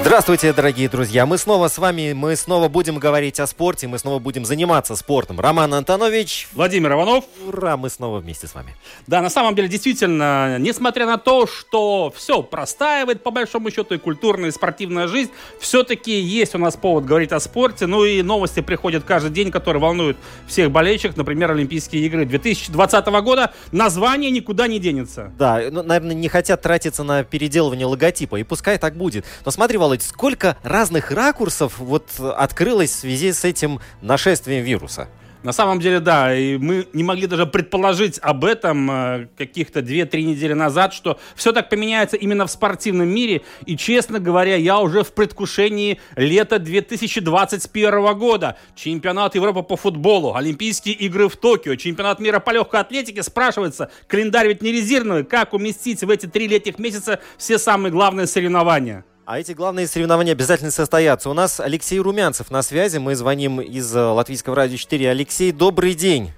Здравствуйте, дорогие друзья! Мы снова с вами, мы снова будем говорить о спорте, мы снова будем заниматься спортом. Роман Антонович. Владимир Иванов. Ура, мы снова вместе с вами. Да, на самом деле, действительно, несмотря на то, что все простаивает, по большому счету, и культурная, и спортивная жизнь, все-таки есть у нас повод говорить о спорте. Ну и новости приходят каждый день, которые волнуют всех болельщиков. Например, Олимпийские игры 2020 года. Название никуда не денется. Да, ну, наверное, не хотят тратиться на переделывание логотипа, и пускай так будет. Но смотри, Володь, быть, сколько разных ракурсов вот открылось в связи с этим нашествием вируса? На самом деле, да, и мы не могли даже предположить об этом э, каких-то 2-3 недели назад, что все так поменяется именно в спортивном мире. И, честно говоря, я уже в предвкушении лета 2021 года. Чемпионат Европы по футболу, Олимпийские игры в Токио, чемпионат мира по легкой атлетике. Спрашивается, календарь ведь не резервный, как уместить в эти три летних месяца все самые главные соревнования? А эти главные соревнования обязательно состоятся. У нас Алексей Румянцев на связи. Мы звоним из э, Латвийского радио 4. Алексей, добрый день.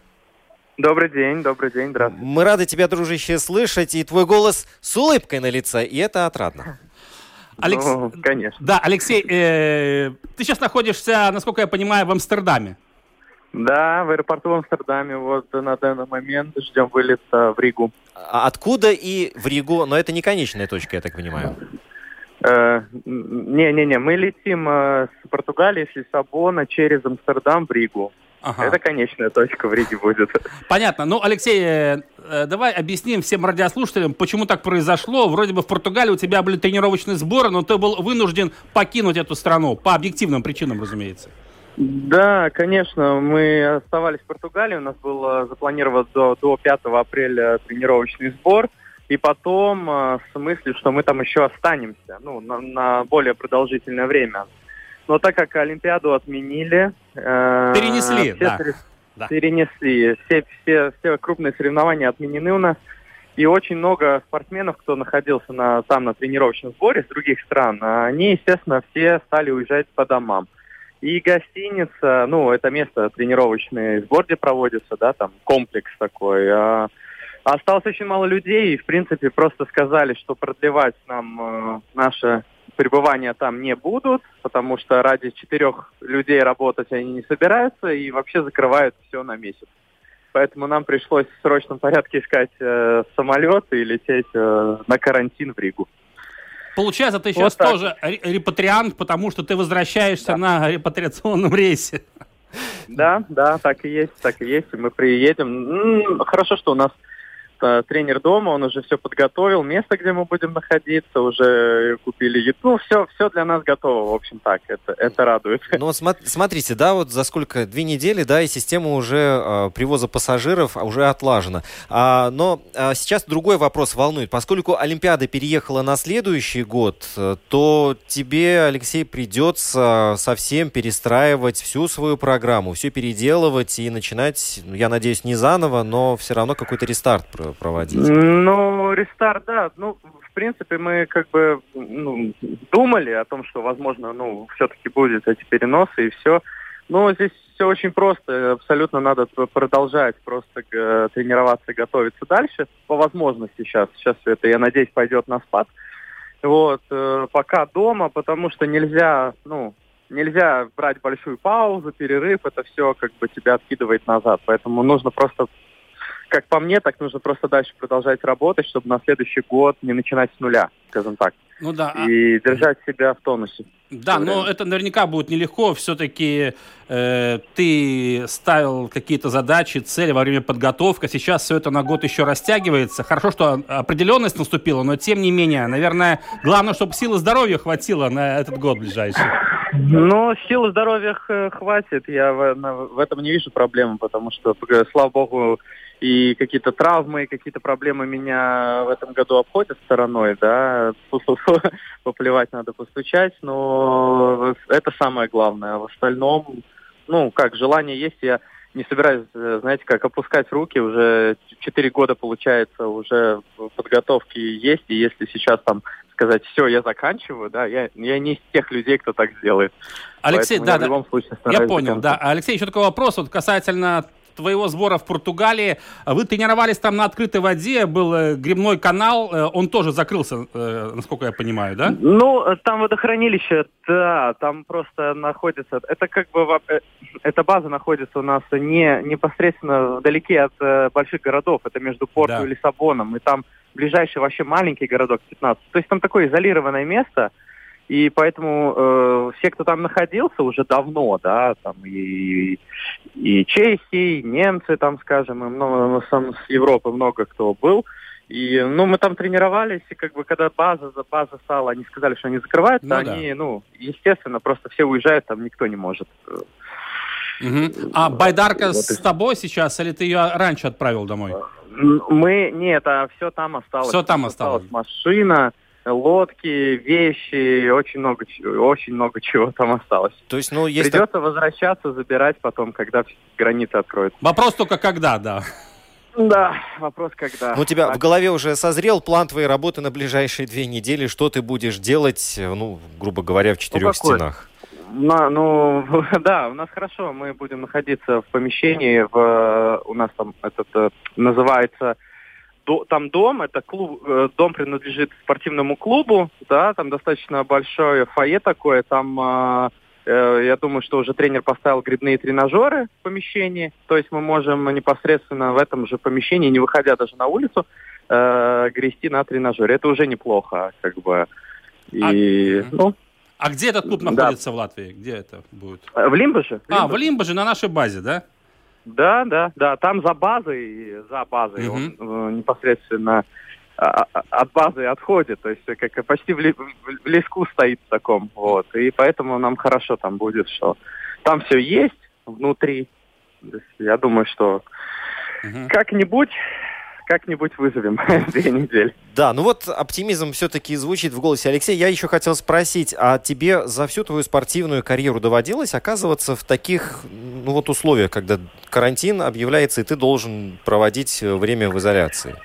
Добрый день, добрый день, здравствуйте. Мы рады тебя, дружище, слышать. И твой голос с улыбкой на лице, и это отрадно. Алекс... Ну, конечно. Да, Алексей, э, ты сейчас находишься, насколько я понимаю, в Амстердаме. Да, в аэропорту в Амстердаме. Вот на данный момент ждем вылета в Ригу. А откуда и в Ригу? Но это не конечная точка, я так понимаю. Не-не-не, мы летим э, с Португалии, с Лиссабона через Амстердам в Ригу. Ага. Это конечная точка в Риге будет. Понятно. Ну, Алексей, э, э, давай объясним всем радиослушателям, почему так произошло. Вроде бы в Португалии у тебя были тренировочные сборы, но ты был вынужден покинуть эту страну. По объективным причинам, разумеется. Да, конечно. Мы оставались в Португалии. У нас был запланирован до, до 5 апреля тренировочный сбор. И потом э, с мыслью, что мы там еще останемся, ну, на, на более продолжительное время. Но так как Олимпиаду отменили... Э, перенесли, все, да. да. Перенесли. Все, все, все крупные соревнования отменены у нас. И очень много спортсменов, кто находился на, там на тренировочном сборе с других стран, они, естественно, все стали уезжать по домам. И гостиница, ну, это место тренировочный сбор, где проводится, да, там комплекс такой. А Осталось очень мало людей, и, в принципе, просто сказали, что продлевать нам э, наше пребывание там не будут, потому что ради четырех людей работать они не собираются и вообще закрывают все на месяц. Поэтому нам пришлось в срочном порядке искать э, самолет и лететь э, на карантин в Ригу. Получается, ты сейчас вот тоже репатриант, потому что ты возвращаешься да. на репатриационном рейсе. Да, да, так и есть, так и есть. Мы приедем. Хорошо, что у нас тренер дома, он уже все подготовил, место, где мы будем находиться, уже купили еду, ну, все, все для нас готово, в общем так, это, это радует. Ну, смотрите, да, вот за сколько, две недели, да, и система уже э, привоза пассажиров уже отлажена. А, но а, сейчас другой вопрос волнует. Поскольку Олимпиада переехала на следующий год, то тебе, Алексей, придется совсем перестраивать всю свою программу, все переделывать и начинать, я надеюсь, не заново, но все равно какой-то рестарт проводить? Ну, рестарт, да. Ну, в принципе, мы как бы ну, думали о том, что, возможно, ну, все-таки будет эти переносы и все. Но здесь все очень просто. Абсолютно надо продолжать просто э, тренироваться и готовиться дальше. По возможности сейчас. Сейчас это, я надеюсь, пойдет на спад. Вот. Э, пока дома, потому что нельзя, ну, нельзя брать большую паузу, перерыв. Это все как бы тебя откидывает назад. Поэтому нужно просто как по мне, так нужно просто дальше продолжать работать, чтобы на следующий год не начинать с нуля, скажем так. Ну да. А и а... держать себя в тонусе. Да, но это наверняка будет нелегко. Все-таки э, ты ставил какие-то задачи, цели во время подготовки. Сейчас все это на год еще растягивается. Хорошо, что определенность наступила, но тем не менее, наверное, главное, чтобы силы здоровья хватило на этот год ближайший. Ну, силы здоровья хватит. Я в, в этом не вижу проблемы, потому что, слава богу, и какие-то травмы, какие-то проблемы меня в этом году обходят стороной, да, поплевать надо постучать, но это самое главное. В остальном, ну, как, желание есть, я не собираюсь, знаете, как опускать руки, уже четыре года, получается, уже подготовки есть, и если сейчас там сказать, все, я заканчиваю, да, я, я не из тех людей, кто так сделает. Алексей, Поэтому да, я, да, в любом случае я понял, да. Алексей, еще такой вопрос вот касательно твоего сбора в Португалии. Вы тренировались там на открытой воде, был э, грибной канал, э, он тоже закрылся, э, насколько я понимаю, да? Ну, там водохранилище, да, там просто находится, это как бы, эта база находится у нас не непосредственно вдалеке от больших городов, это между Порту да. и Лиссабоном, и там ближайший вообще маленький городок 15. То есть там такое изолированное место, и поэтому э, все, кто там находился уже давно, да, там и, и чехи, и немцы, там, скажем, и много, сам с Европы много кто был. И, ну, мы там тренировались, и как бы, когда база за база стала, они сказали, что они закрываются, ну, они, да. ну, естественно, просто все уезжают, там никто не может. Угу. А Байдарка вот с тобой сейчас, или ты ее раньше отправил домой? Мы, нет, а все там осталось. Все там осталось. осталось машина, лодки, вещи, очень много, очень много чего там осталось. То есть, ну, если... Придется возвращаться, забирать потом, когда границы откроются. Вопрос только когда, да. Да, вопрос когда. Ну, у тебя так. в голове уже созрел план твоей работы на ближайшие две недели. Что ты будешь делать, ну, грубо говоря, в четырех ну, стенах? На, ну, да, у нас хорошо. Мы будем находиться в помещении. В, у нас там этот э, называется до, там дом, это клуб, э, дом принадлежит спортивному клубу, да, там достаточно большое фойе такое, там, э, э, я думаю, что уже тренер поставил грибные тренажеры в помещении, то есть мы можем непосредственно в этом же помещении, не выходя даже на улицу, э, грести на тренажере. Это уже неплохо, как бы. И, а, ну, а где этот клуб находится да. в Латвии? Где это будет? Э, в Лимбаже. А, в Лимбаже, на нашей базе, да? Да, да, да. Там за базой, за базой угу. он э, непосредственно а, а, от базы отходит, то есть как почти в, ли, в леску стоит в таком, вот, и поэтому нам хорошо там будет, что там все есть внутри. Я думаю, что угу. как-нибудь как-нибудь выживем две недели. Да, ну вот оптимизм все-таки звучит в голосе. Алексей, я еще хотел спросить, а тебе за всю твою спортивную карьеру доводилось оказываться в таких ну вот условиях, когда карантин объявляется, и ты должен проводить время в изоляции?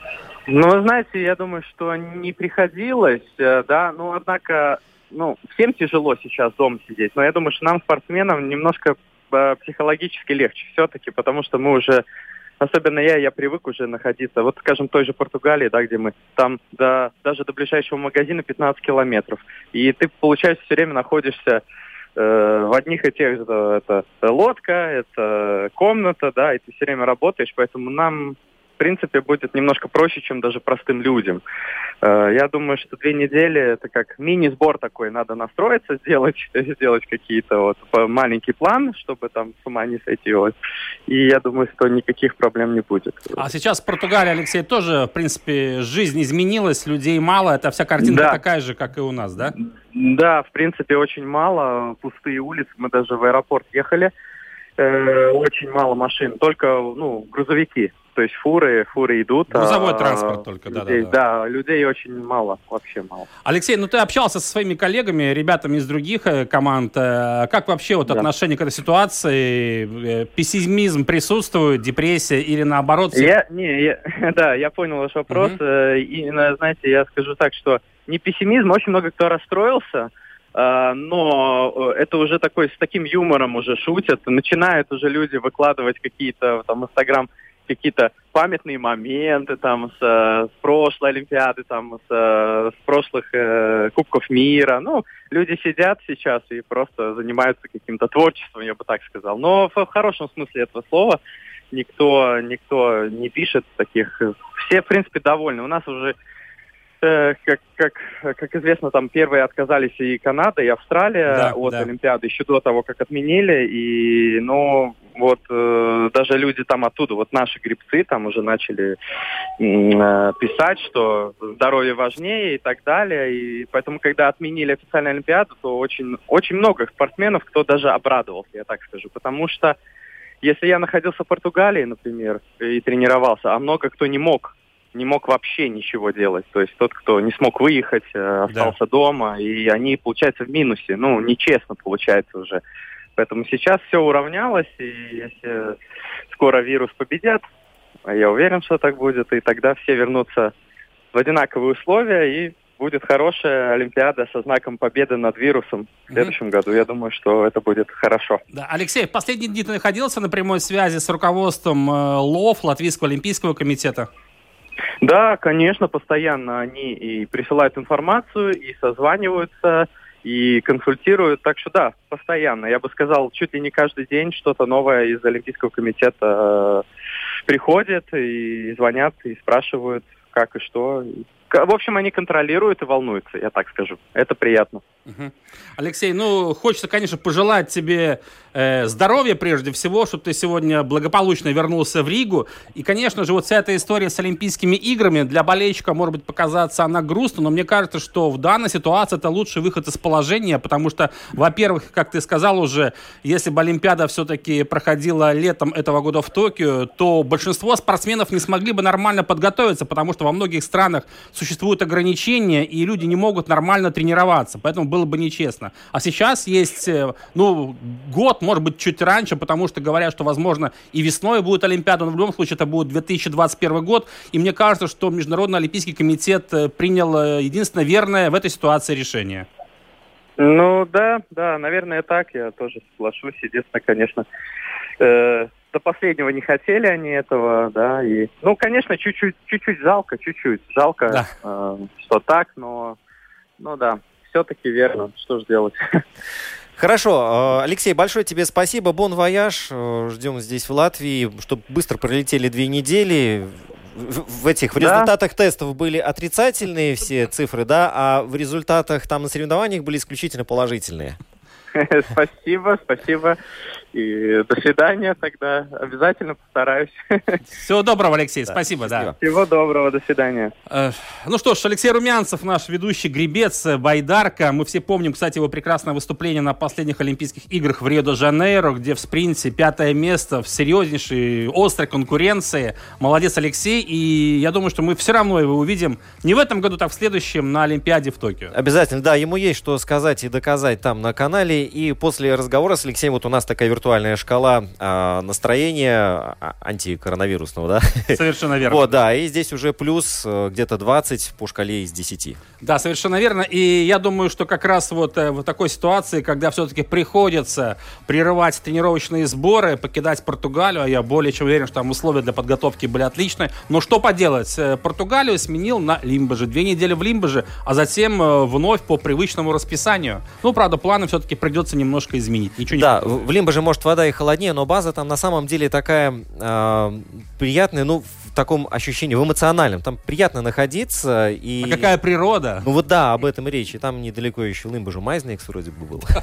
Ну, вы знаете, я думаю, что не приходилось, э, да, но однако, ну, всем тяжело сейчас дома сидеть, но я думаю, что нам, спортсменам, немножко э, психологически легче все-таки, потому что мы уже особенно я, я привык уже находиться, вот, скажем, в той же Португалии, да, где мы, там до, даже до ближайшего магазина 15 километров. И ты, получается, все время находишься э, в одних и тех же, это, это лодка, это комната, да, и ты все время работаешь, поэтому нам в принципе, будет немножко проще, чем даже простым людям. Э, я думаю, что две недели это как мини-сбор такой, надо настроиться, сделать, сделать какие-то вот маленький план, чтобы там с ума не сойти. Вот. И я думаю, что никаких проблем не будет. А сейчас в Португалии, Алексей, тоже, в принципе, жизнь изменилась, людей мало, это вся картинка да. такая же, как и у нас, да? Да, в принципе, очень мало, пустые улицы, мы даже в аэропорт ехали, э, очень мало машин, только ну, грузовики то есть фуры, фуры идут. Грузовой а, транспорт только, да, людей, да, да. Да, людей очень мало, вообще мало. Алексей, ну ты общался со своими коллегами, ребятами из других э, команд. Э, как вообще вот да. отношение к этой ситуации? Э, пессимизм присутствует, депрессия или наоборот? Я, не, я, да, я понял ваш вопрос. Угу. И, знаете, я скажу так, что не пессимизм, очень много кто расстроился, но это уже такой, с таким юмором уже шутят, начинают уже люди выкладывать какие-то там Инстаграм какие-то памятные моменты там с, с прошлой Олимпиады, там с, с прошлых э, Кубков мира. Ну, люди сидят сейчас и просто занимаются каким-то творчеством, я бы так сказал. Но в, в хорошем смысле этого слова. никто, никто не пишет таких. Все, в принципе, довольны. У нас уже Э, как, как, как известно, там первые отказались и Канада, и Австралия да, от да. Олимпиады еще до того, как отменили. И, ну, вот э, даже люди там оттуда, вот наши грибцы там уже начали э, писать, что здоровье важнее и так далее. И поэтому, когда отменили официальную Олимпиаду, то очень, очень много спортсменов, кто даже обрадовался, я так скажу. Потому что если я находился в Португалии, например, и тренировался, а много кто не мог не мог вообще ничего делать. То есть тот, кто не смог выехать, э, остался да. дома, и они, получается, в минусе. Ну, нечестно получается уже. Поэтому сейчас все уравнялось, и если скоро вирус победят, а я уверен, что так будет, и тогда все вернутся в одинаковые условия, и будет хорошая Олимпиада со знаком победы над вирусом в следующем mm-hmm. году. Я думаю, что это будет хорошо. Да. Алексей, в последние дни ты находился на прямой связи с руководством э, ЛОВ, Латвийского олимпийского комитета? Да, конечно, постоянно они и присылают информацию, и созваниваются, и консультируют. Так что да, постоянно. Я бы сказал, чуть ли не каждый день что-то новое из Олимпийского комитета э, приходит, и звонят, и спрашивают, как и что. В общем, они контролируют и волнуются, я так скажу. Это приятно. Алексей, ну, хочется, конечно, пожелать тебе э, здоровья прежде всего, чтобы ты сегодня благополучно вернулся в Ригу. И, конечно же, вот вся эта история с Олимпийскими играми для болельщика, может быть, показаться она грустна, но мне кажется, что в данной ситуации это лучший выход из положения, потому что, во-первых, как ты сказал уже, если бы Олимпиада все-таки проходила летом этого года в Токио, то большинство спортсменов не смогли бы нормально подготовиться, потому что во многих странах существуют ограничения, и люди не могут нормально тренироваться. Поэтому было бы нечестно. А сейчас есть, э, ну, год, может быть, чуть раньше, потому что говорят, что, возможно, и весной будет Олимпиада, но в любом случае это будет 2021 год. И мне кажется, что Международный Олимпийский комитет э, принял э, единственно верное в этой ситуации решение. Ну да, да, наверное, так. Я тоже соглашусь. Единственное, конечно, э, до последнего не хотели они этого, да, и, ну, конечно, чуть-чуть, чуть-чуть жалко, чуть-чуть жалко, да. э, что так, но, ну да, все-таки верно. Что же делать? Хорошо, э, Алексей, большое тебе спасибо. Бон вояж. Э, ждем здесь в Латвии, чтобы быстро пролетели две недели. В этих в результатах да. тестов были отрицательные все цифры, да, а в результатах там на соревнованиях были исключительно положительные. Спасибо, спасибо. И до свидания тогда. Обязательно постараюсь. Всего доброго, Алексей. Да, спасибо, да. Всего доброго, до свидания. Э, ну что ж, Алексей Румянцев, наш ведущий гребец, э, байдарка. Мы все помним, кстати, его прекрасное выступление на последних Олимпийских играх в Рио-де-Жанейро, где в спринте пятое место в серьезнейшей, острой конкуренции. Молодец, Алексей. И я думаю, что мы все равно его увидим не в этом году, так в следующем на Олимпиаде в Токио. Обязательно, да. Ему есть что сказать и доказать там на канале. И после разговора с Алексеем вот у нас такая виртуальная шкала э, настроения а, антикоронавирусного, да? Совершенно верно. Вот, да, и здесь уже плюс э, где-то 20 по шкале из 10. Да, совершенно верно. И я думаю, что как раз вот э, в такой ситуации, когда все-таки приходится прерывать тренировочные сборы, покидать Португалию, а я более чем уверен, что там условия для подготовки были отличные. Но что поделать? Э, Португалию сменил на Лимбаже. Две недели в Лимбаже, а затем вновь по привычному расписанию. Ну, правда, планы все-таки придется немножко изменить. Ничего да, не в Лимбаже может вода и холоднее, но база там на самом деле такая э, приятная, ну, в таком ощущении, в эмоциональном. Там приятно находиться. И... А какая природа? Ну вот да, об этом и речь. И там недалеко еще Лымбажу Майзнекс вроде бы был.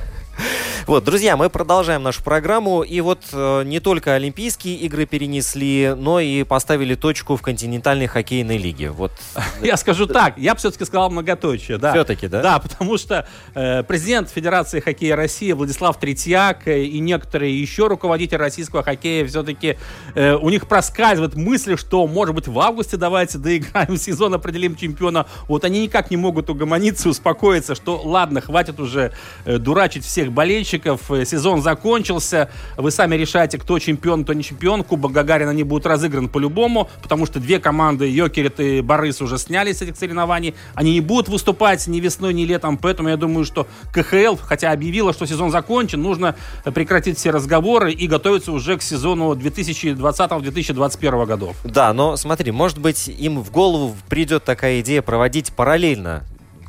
Вот, друзья, мы продолжаем нашу программу. И вот э, не только Олимпийские игры перенесли, но и поставили точку в континентальной хоккейной лиге. Вот. Я скажу так, я бы все-таки сказал многоточие. Да. Все-таки, да? Да, потому что э, президент Федерации хоккея России Владислав Третьяк э, и некоторые еще руководители российского хоккея все-таки э, у них проскальзывает мысль, что может быть в августе давайте доиграем сезон, определим чемпиона. Вот они никак не могут угомониться, успокоиться, что ладно, хватит уже э, дурачить всех болельщиков. Э, сезон закончился. Вы сами решаете, кто чемпион, кто не чемпион. Кубок Гагарина не будет разыгран по-любому, потому что две команды, Йокерит и Борис, уже снялись с этих соревнований. Они не будут выступать ни весной, ни летом. Поэтому я думаю, что КХЛ, хотя объявила, что сезон закончен, нужно прекратить все разговоры и готовиться уже к сезону 2020-2021 годов. Да, но смотри, может быть, им в голову придет такая идея проводить параллельно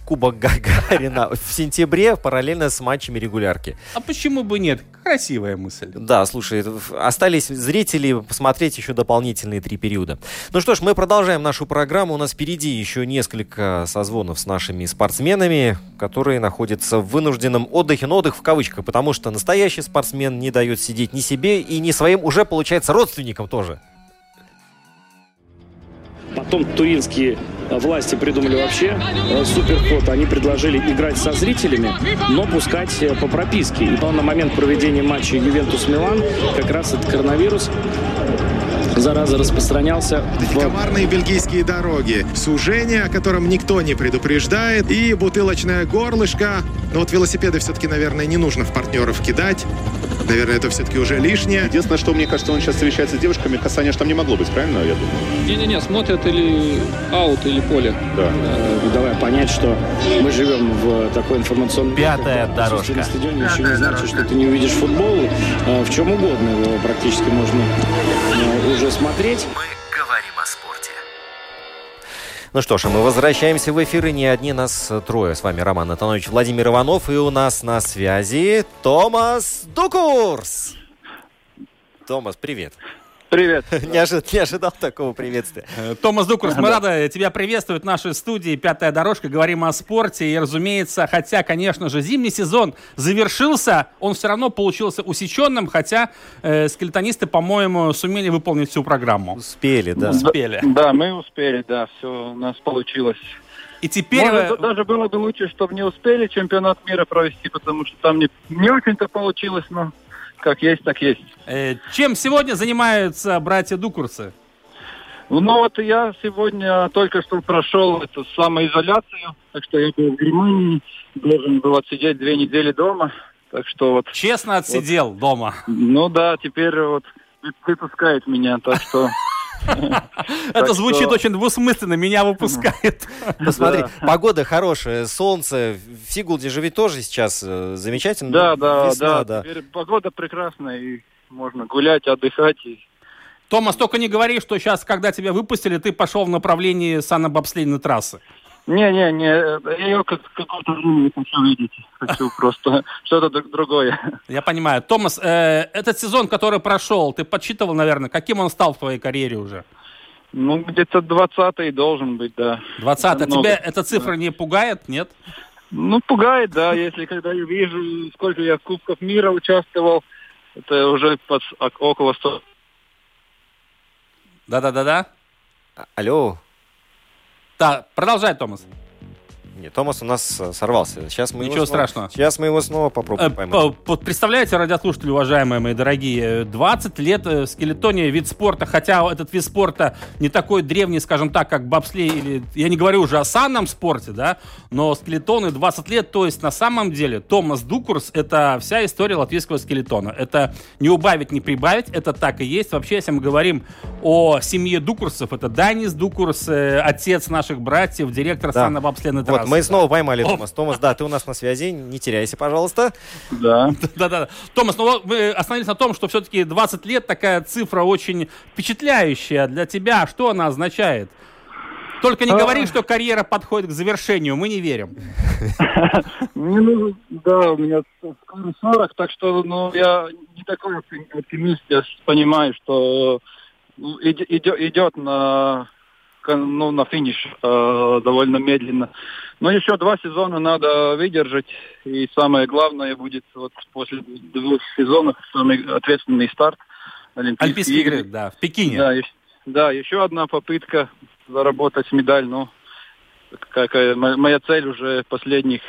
Кубок Гагарина в сентябре параллельно с матчами регулярки. А почему бы нет? Красивая мысль. Да, слушай, остались зрители посмотреть еще дополнительные три периода. Ну что ж, мы продолжаем нашу программу. У нас впереди еще несколько созвонов с нашими спортсменами, которые находятся в вынужденном отдыхе. Но отдых в кавычках, потому что настоящий спортсмен не дает сидеть ни себе и ни своим уже, получается, родственникам тоже. Потом туринские власти придумали вообще э, суперход. Они предложили играть со зрителями, но пускать э, по прописке. И на момент проведения матча Ювентус-Милан как раз этот коронавирус зараза распространялся. В... Комарные бельгийские дороги, сужение, о котором никто не предупреждает, и бутылочное горлышко. Но вот велосипеды все-таки, наверное, не нужно в партнеров кидать. Наверное, это все-таки уже лишнее. Единственное, что мне кажется, он сейчас встречается с девушками, касания же там не могло быть, правильно, я думаю? Не-не-не, смотрят или аут, или поле. Да. Э, давай понять, что мы живем в такой информационной... Пятая дорожка. На стадионе еще не значит, что ты не увидишь футбол. Э, в чем угодно его практически можно э, уже смотреть. Мы говорим о спорте. Ну что ж, а мы возвращаемся в эфир, и не одни нас трое. С вами Роман Антонович Владимир Иванов, и у нас на связи Томас Дукурс. Томас, привет. Привет. не, ожидал, не ожидал такого приветствия. Э, Томас Дукурс, мы рады тебя приветствовать в нашей студии «Пятая дорожка». Говорим о спорте. И, разумеется, хотя, конечно же, зимний сезон завершился, он все равно получился усеченным, хотя э, скелетонисты, по-моему, сумели выполнить всю программу. Успели, да. Успели. Да, да мы успели, да, все у нас получилось. И теперь... Может, даже было бы лучше, чтобы не успели чемпионат мира провести, потому что там не, не очень-то получилось, но как есть, так есть. Э, чем сегодня занимаются братья Дукурсы? Ну вот я сегодня только что прошел эту самоизоляцию, так что я был в Германии, должен был отсидеть две недели дома. Так что вот. Честно отсидел вот, дома. Ну да, теперь вот выпускает меня, так что Это звучит очень двусмысленно, меня выпускает. Посмотри, погода хорошая, солнце. В Сигулде же ведь тоже сейчас э, замечательно. Да, да, да. Погода прекрасная, и можно гулять, отдыхать. Томас, только не говори, что сейчас, когда тебя выпустили, ты пошел в направлении санобобслейной трассы. Не-не-не, я ее как какое-то время не хочу видеть. Хочу просто что-то другое. Я понимаю. Томас, э, этот сезон, который прошел, ты подсчитывал, наверное, каким он стал в твоей карьере уже? Ну, где-то 20-й должен быть, да. 20-й. А тебя эта цифра да. не пугает, нет? Ну, пугает, да. Если когда я вижу, сколько я в Кубках мира участвовал, это уже под, около 100. Да-да-да-да. Алло. Да, продолжай, Томас. Нет, Томас у нас э, сорвался. Сейчас мы Ничего страшного. Снова, сейчас мы его снова попробуем э, поймать. Представляете, радиослушатели, уважаемые мои дорогие, 20 лет э, скелетония вид спорта, хотя этот вид спорта не такой древний, скажем так, как бобслей или... Я не говорю уже о санном спорте, да, но скелетоны 20 лет, то есть на самом деле Томас Дукурс — это вся история латвийского скелетона. Это не убавить, не прибавить, это так и есть. Вообще, если мы говорим о семье Дукурсов, это Данис Дукурс, отец наших братьев, директор да. санно-бобслейной трассы. Мы снова поймали Томас. Томас, да, ты у нас на связи, не теряйся, пожалуйста. Да. Да-да. Томас, ну мы остановились на том, что все-таки 20 лет такая цифра очень впечатляющая для тебя. Что она означает? Только не а... говори, что карьера подходит к завершению, мы не верим. Ну, да, у меня скоро 40, так что ну, я не такой оптимист, я понимаю, что ну, идет на ну, на финиш э, довольно медленно. Но еще два сезона надо выдержать. И самое главное будет вот после двух сезонов самый ответственный старт. Олимпийские, Олимпийские игры, игры, да, в Пекине. Да, да, еще одна попытка заработать медаль. Но какая моя цель уже последних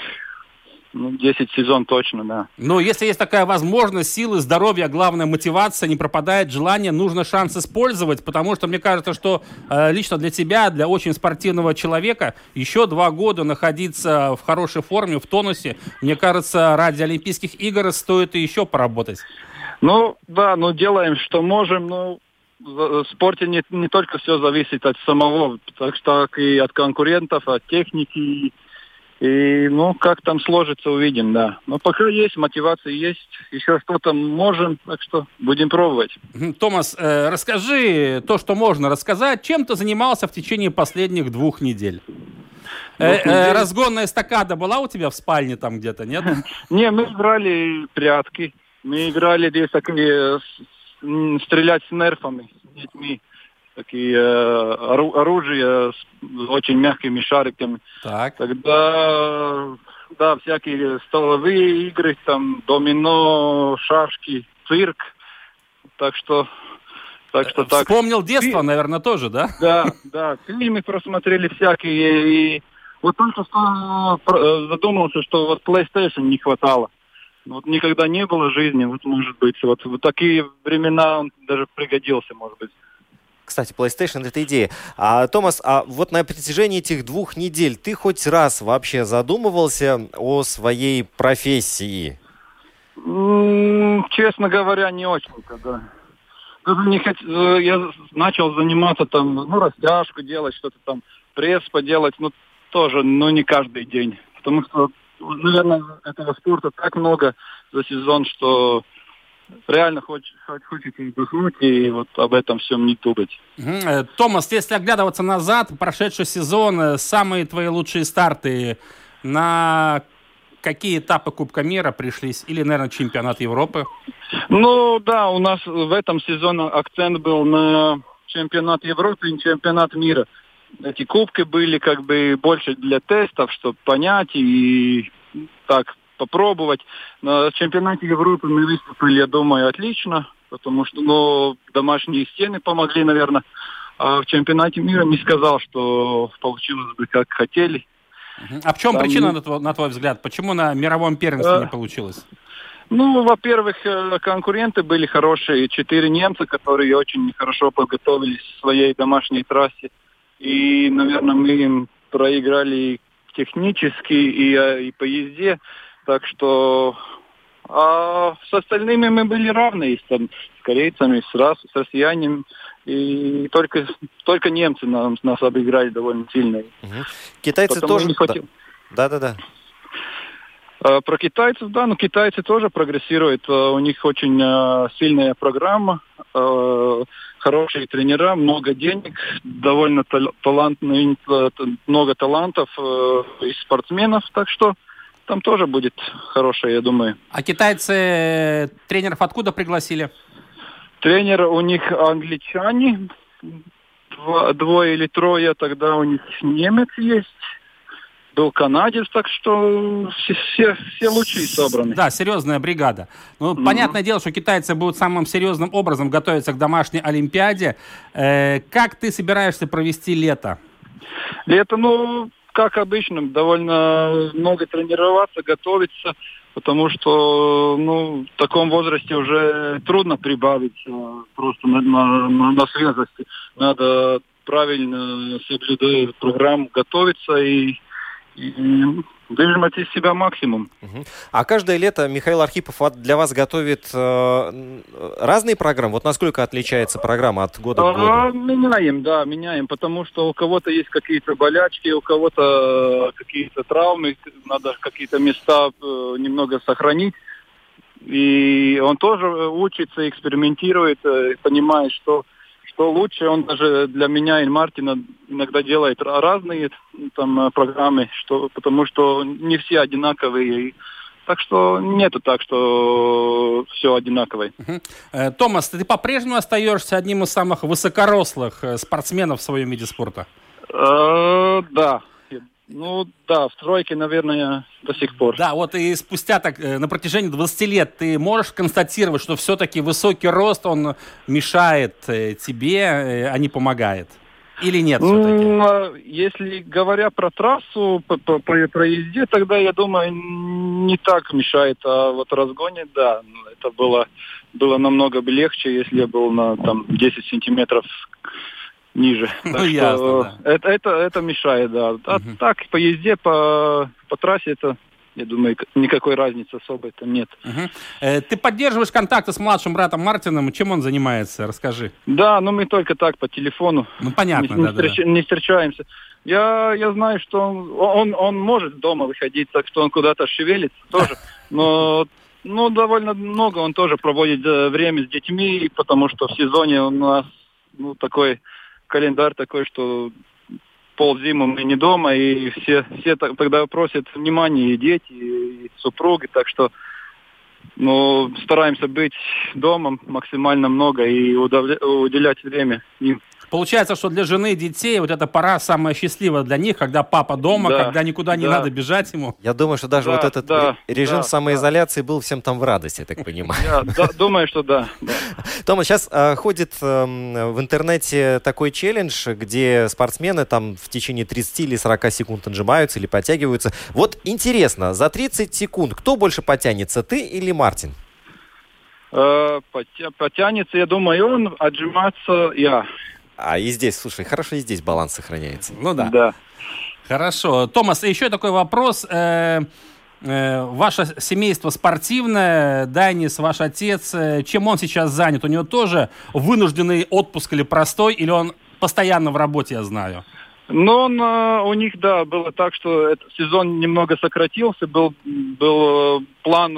ну, 10 сезон точно, да. Но если есть такая возможность, силы, здоровье, главное мотивация, не пропадает желание, нужно шанс использовать, потому что мне кажется, что э, лично для тебя, для очень спортивного человека, еще два года находиться в хорошей форме, в тонусе, мне кажется, ради Олимпийских игр стоит и еще поработать. Ну, да, ну делаем, что можем, но в спорте не, не только все зависит от самого, так что и от конкурентов, от техники, и, ну, как там сложится, увидим, да. Но пока есть, мотивация есть, еще что-то можем, так что будем пробовать. Томас, э, расскажи то, что можно рассказать. Чем ты занимался в течение последних двух недель? Э, э, разгонная эстакада была у тебя в спальне там где-то, нет? Не, мы играли прятки. Мы играли здесь такие стрелять с нерфами, с детьми. Такие э, оружия с очень мягкими шариками. Так. Тогда, да, всякие столовые игры, там, домино, шашки, цирк. Так что так что так. Вспомнил детство, Фи... наверное, тоже, да? Да, да. Фильмы просмотрели всякие. И вот только что э, задумался, что вот PlayStation не хватало. Вот никогда не было жизни, вот может быть, вот в такие времена он даже пригодился, может быть. Кстати, PlayStation это идея. А, Томас, а вот на протяжении этих двух недель ты хоть раз вообще задумывался о своей профессии? Честно говоря, не очень когда даже не хот... Э, я начал заниматься там, ну, растяжку делать, что-то там, пресс поделать, ну, тоже, но не каждый день. Потому что, наверное, этого спорта так много за сезон, что реально хочется, хочется отдохнуть и вот об этом всем не думать. Угу. Томас, если оглядываться назад, прошедший сезон, э, самые твои лучшие старты на какие этапы Кубка мира пришлись? Или, наверное, чемпионат Европы? Ну да, у нас в этом сезоне акцент был на чемпионат Европы и чемпионат мира. Эти кубки были как бы больше для тестов, чтобы понять и так попробовать. На чемпионате Европы мы выступили, я думаю, отлично, потому что ну, домашние стены помогли, наверное. А в чемпионате мира не сказал, что получилось бы как хотели. А в чем Там... причина, на твой, на твой взгляд? Почему на мировом первенстве а... не получилось? Ну, во-первых, э, конкуренты были хорошие. Четыре немца, которые очень хорошо подготовились к своей домашней трассе. И, наверное, мы им проиграли технически и, э, и по езде. Так что а с остальными мы были равны, с, там, с корейцами, с, рас, с россиянами. И только, только немцы нас, нас обыграли довольно сильно. Угу. Китайцы Потому тоже... Не хватило. Да, да, да. А, про китайцев, да, но китайцы тоже прогрессируют. А, у них очень а, сильная программа, хорошие тренера, много денег, довольно талантные, много талантов и спортсменов, так что там тоже будет хорошее, я думаю. А китайцы тренеров откуда пригласили? Тренер у них англичане, два, двое или трое, тогда у них немец есть, был канадец, так что все, все, все лучшие собраны. Да, серьезная бригада. Ну, mm-hmm. понятное дело, что китайцы будут самым серьезным образом готовиться к домашней Олимпиаде. Э, как ты собираешься провести лето? Лето, ну, как обычно, довольно много тренироваться, готовиться потому что ну, в таком возрасте уже трудно прибавить просто на, на, на, свежести. Надо правильно соблюдать программу, готовиться и, и выжимать из себя максимум. А каждое лето Михаил Архипов для вас готовит э, разные программы? Вот насколько отличается программа от года к году? Меняем, да, меняем, потому что у кого-то есть какие-то болячки, у кого-то какие-то травмы, надо какие-то места э, немного сохранить. И он тоже учится, экспериментирует, э, понимает, что что лучше, он даже для меня и Мартина иногда делает разные там программы, что, потому что не все одинаковые. Так что нету так, что все одинаковое. Угу. Томас, ты по-прежнему остаешься одним из самых высокорослых э, спортсменов в своем виде спорта? Э, да, ну да, в тройке, наверное, до сих пор. Да, вот и спустя так э, на протяжении 20 лет ты можешь констатировать, что все-таки высокий рост, он мешает э, тебе, э, а не помогает? Или нет все-таки? А, если говоря про трассу, по, по, про езде, тогда, я думаю, не так мешает. А вот разгоне, да, это было, было намного легче, если я был на там, 10 сантиметров ниже. Ну, так ясно, что да. это, это, это мешает, да. А угу. так, по езде, по, по трассе это я думаю, никакой разницы особой там нет. Угу. Э, ты поддерживаешь контакты с младшим братом Мартином? Чем он занимается? Расскажи. Да, ну мы только так по телефону. Ну понятно, не, да, встреч, да. не встречаемся. Я, я знаю, что он, он, он может дома выходить, так что он куда-то шевелится тоже. Но ну, довольно много он тоже проводит э, время с детьми, потому что в сезоне у нас ну, такой календарь такой, что ползиму мы не дома, и все, все тогда просят внимания, и дети, и супруги, так что ну, стараемся быть дома максимально много и уделять время им. Получается, что для жены и детей вот эта пора самая счастливая для них, когда папа дома, да, когда никуда не да. надо бежать ему. Я думаю, что даже да, вот этот да, режим да, самоизоляции да. был всем там в радости, я так понимаю. Я думаю, что да. Тома, сейчас э, ходит э, в интернете такой челлендж, где спортсмены там в течение 30 или 40 секунд отжимаются или подтягиваются. Вот интересно, за 30 секунд кто больше потянется, ты или Мартин? Э, потянется, я думаю, он, отжиматься я. А и здесь, слушай, хорошо и здесь баланс сохраняется. Ну да. Да. Хорошо. Томас, еще такой вопрос. Э, э, ваше семейство спортивное, Данис, ваш отец, э, чем он сейчас занят? У него тоже вынужденный отпуск или простой, или он постоянно в работе, я знаю? Ну, он, у них, да, было так, что этот сезон немного сократился, был, был план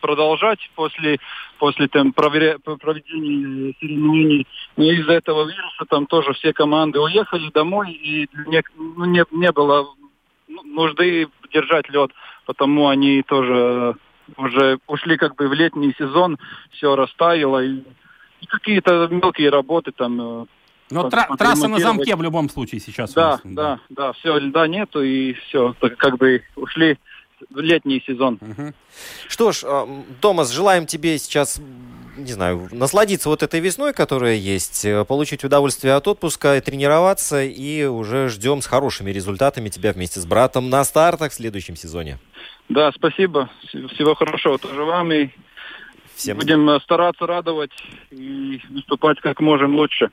продолжать после после там, проведения соревнований. Но из-за этого вируса там тоже все команды уехали домой, и не, ну, не, не было нужды держать лед, потому они тоже уже ушли как бы в летний сезон, все растаяло, и, и какие-то мелкие работы там э, но тра- трасса на замке в любом случае сейчас. Да, нас, да, да, да, все, льда нету, и все, как бы ушли в летний сезон. Угу. Что ж, а, Томас, желаем тебе сейчас не знаю, насладиться вот этой весной, которая есть, э, получить удовольствие от отпуска, тренироваться, и уже ждем с хорошими результатами тебя вместе с братом на стартах в следующем сезоне. Да, спасибо. Всего хорошего тоже вам, и Всем... будем стараться радовать и выступать как можем лучше.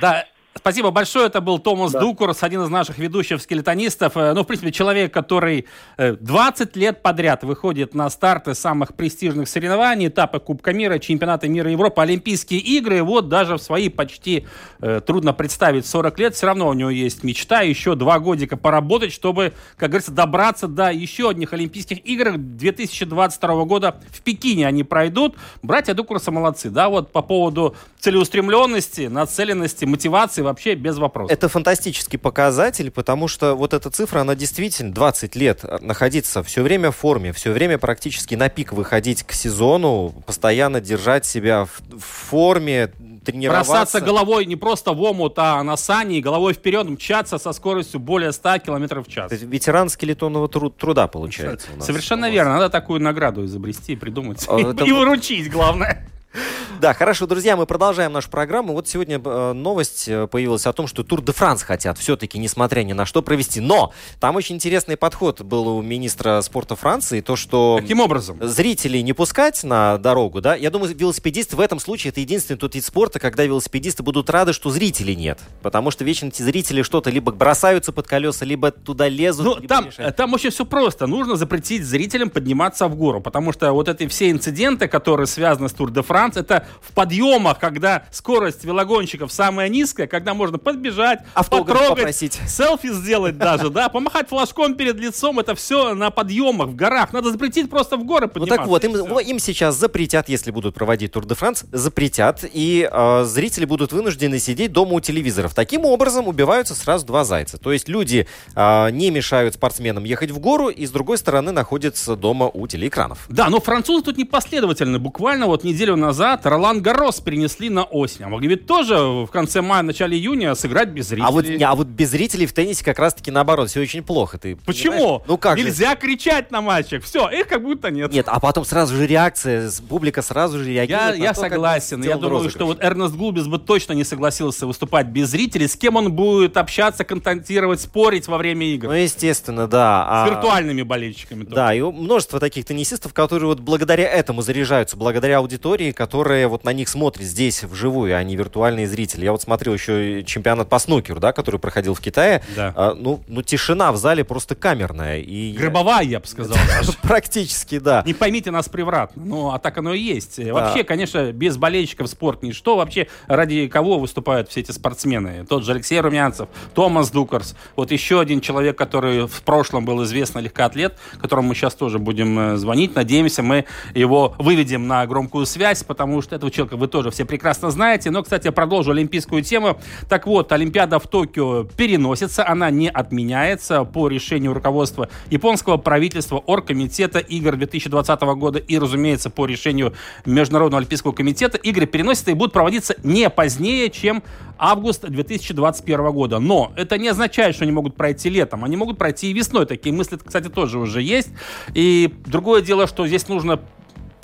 Да, Спасибо большое. Это был Томас да. Дукурс, один из наших ведущих скелетонистов. Э, ну, в принципе, человек, который 20 э, лет подряд выходит на старты самых престижных соревнований, этапы Кубка мира, чемпионата мира Европы, Олимпийские игры. Вот даже в свои почти, э, трудно представить, 40 лет, все равно у него есть мечта еще два годика поработать, чтобы, как говорится, добраться до еще одних Олимпийских игр 2022 года в Пекине они пройдут. Братья Дукурса молодцы, да, вот по поводу целеустремленности, нацеленности, мотивации вообще без вопросов. Это фантастический показатель, потому что вот эта цифра, она действительно 20 лет находиться все время в форме, все время практически на пик выходить к сезону, постоянно держать себя в, в форме, тренироваться. Бросаться головой не просто в омут, а на сани и головой вперед мчаться со скоростью более 100 км в час. Это ветеран скелетонного труд, труда получается. Совершенно верно. Надо такую награду изобрести, придумать. А, и выручить, главное. Да, хорошо, друзья, мы продолжаем нашу программу. Вот сегодня э, новость э, появилась о том, что Тур де Франс хотят все-таки, несмотря ни на что, провести. Но там очень интересный подход был у министра спорта Франции, то, что... Каким образом? Зрителей не пускать на дорогу, да? Я думаю, велосипедисты в этом случае это единственный тот вид спорта, когда велосипедисты будут рады, что зрителей нет. Потому что вечно эти зрители что-то либо бросаются под колеса, либо туда лезут. Ну, там, там очень все просто. Нужно запретить зрителям подниматься в гору, потому что вот эти все инциденты, которые связаны с Тур де Франс, это в подъемах, когда скорость велогонщиков самая низкая, когда можно подбежать, Автограф потрогать, попросить. селфи сделать даже, да, помахать флажком перед лицом, это все на подъемах, в горах. Надо запретить просто в горы подниматься. Ну так вот, им, им сейчас запретят, если будут проводить Тур де Франс, запретят, и э, зрители будут вынуждены сидеть дома у телевизоров. Таким образом убиваются сразу два зайца. То есть люди э, не мешают спортсменам ехать в гору, и с другой стороны находятся дома у телеэкранов. Да, но французы тут непоследовательны. Буквально вот неделю назад Ролан Гаррос перенесли на осень. А могли ведь тоже в конце мая, начале июня сыграть без зрителей. А вот, не, а вот без зрителей в теннисе как раз-таки наоборот, все очень плохо. Ты Почему? Понимаешь? Ну как Нельзя же? кричать на матчах. Все, их как будто нет. Нет, а потом сразу же реакция, публика сразу же реагирует. Я, я то, согласен. Я думаю, розыгрыш. что вот Эрнест Гулбис бы точно не согласился выступать без зрителей. С кем он будет общаться, контактировать, спорить во время игр? Ну, естественно, да. С а... виртуальными болельщиками. Тоже. Да, и множество таких теннисистов, которые вот благодаря этому заряжаются, благодаря аудитории, которая вот на них смотрит здесь вживую, а не виртуальные зрители. Я вот смотрел еще чемпионат по снукеру, да, который проходил в Китае. Да. А, ну, ну, тишина в зале просто камерная. И Гробовая, я, бы сказал. Практически, да. Не поймите нас превратно, ну, а так оно и есть. Вообще, конечно, без болельщиков спорт ничто. Вообще, ради кого выступают все эти спортсмены? Тот же Алексей Румянцев, Томас Дукарс. Вот еще один человек, который в прошлом был известный легкоатлет, которому мы сейчас тоже будем э, звонить. Надеемся, мы его выведем на громкую связь, потому что этого человека вы тоже все прекрасно знаете. Но, кстати, я продолжу олимпийскую тему. Так вот, Олимпиада в Токио переносится, она не отменяется по решению руководства японского правительства, оргкомитета игр 2020 года и, разумеется, по решению Международного олимпийского комитета. Игры переносятся и будут проводиться не позднее, чем август 2021 года. Но это не означает, что они могут пройти летом. Они могут пройти и весной. Такие мысли, кстати, тоже уже есть. И другое дело, что здесь нужно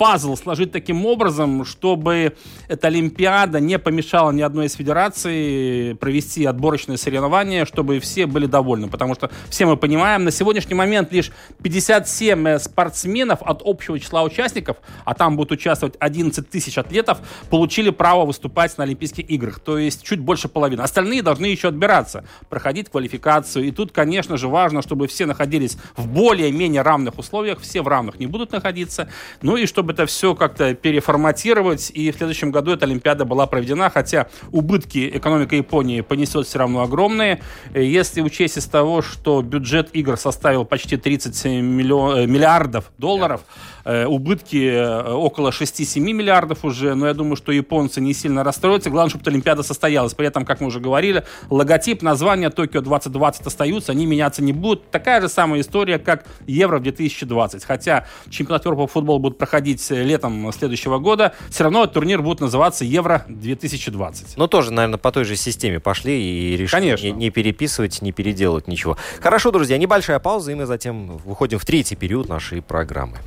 пазл сложить таким образом, чтобы эта Олимпиада не помешала ни одной из федераций провести отборочные соревнования, чтобы все были довольны. Потому что все мы понимаем, на сегодняшний момент лишь 57 э, спортсменов от общего числа участников, а там будут участвовать 11 тысяч атлетов, получили право выступать на Олимпийских играх. То есть чуть больше половины. Остальные должны еще отбираться, проходить квалификацию. И тут, конечно же, важно, чтобы все находились в более-менее равных условиях. Все в равных не будут находиться. Ну и чтобы это все как-то переформатировать, и в следующем году эта Олимпиада была проведена, хотя убытки экономика Японии понесет все равно огромные. Если учесть из того, что бюджет игр составил почти 30 миллион, э, миллиардов долларов, Э, убытки э, около 6-7 миллиардов уже, но я думаю, что японцы не сильно расстроятся. Главное, чтобы эта Олимпиада состоялась. При этом, как мы уже говорили, логотип, название Токио 2020 остаются, они меняться не будут. Такая же самая история, как Евро в 2020. Хотя чемпионат Европы по футболу будет проходить э, летом следующего года, все равно турнир будет называться Евро 2020. Ну, тоже, наверное, по той же системе пошли и решили Конечно. Не, не переписывать, не переделывать ничего. Хорошо, друзья, небольшая пауза, и мы затем выходим в третий период нашей программы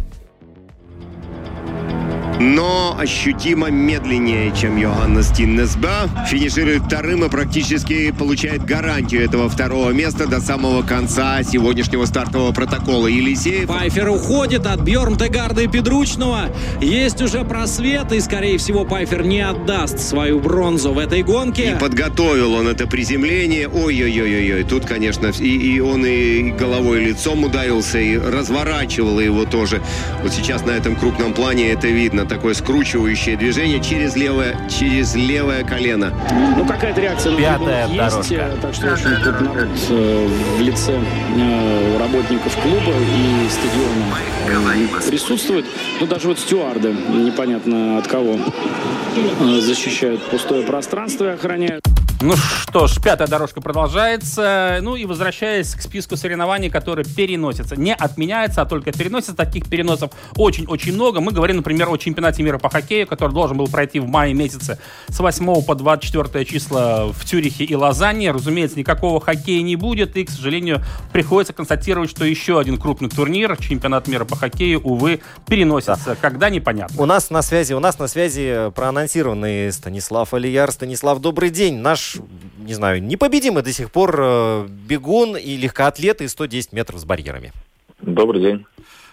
но ощутимо медленнее, чем Йоханнес Тиннесба. Финиширует вторым и практически получает гарантию этого второго места до самого конца сегодняшнего стартового протокола. Елисеев... Пайфер уходит от Бьорн Тегарда и Педручного. Есть уже просвет, и, скорее всего, Пайфер не отдаст свою бронзу в этой гонке. И подготовил он это приземление. Ой-ой-ой-ой. Тут, конечно, и, и он и головой, и лицом ударился, и разворачивало его тоже. Вот сейчас на этом крупном плане это видно такое скручивающее движение через левое, через левое колено. Ну, какая-то реакция Пятая есть, дорожка. э, так что очень тут народ э, в лице э, работников клуба и стадиона э, присутствует. Ну, даже вот стюарды, непонятно от кого, э, защищают пустое пространство и охраняют. Ну что ж, пятая дорожка продолжается. Ну и возвращаясь к списку соревнований, которые переносятся. Не отменяются, а только переносятся. Таких переносов очень-очень много. Мы говорим, например, о чемпионате мира по хоккею, который должен был пройти в мае месяце с 8 по 24 числа в Тюрихе и Лозанне. Разумеется, никакого хоккея не будет. И, к сожалению, приходится констатировать, что еще один крупный турнир, чемпионат мира по хоккею, увы, переносится. Когда непонятно. У нас на связи, у нас на связи проанонсированный Станислав Алияр. Станислав, добрый день. Наш, не знаю, непобедимый до сих пор э, бегун и легкоатлет и 110 метров с барьерами. Добрый день.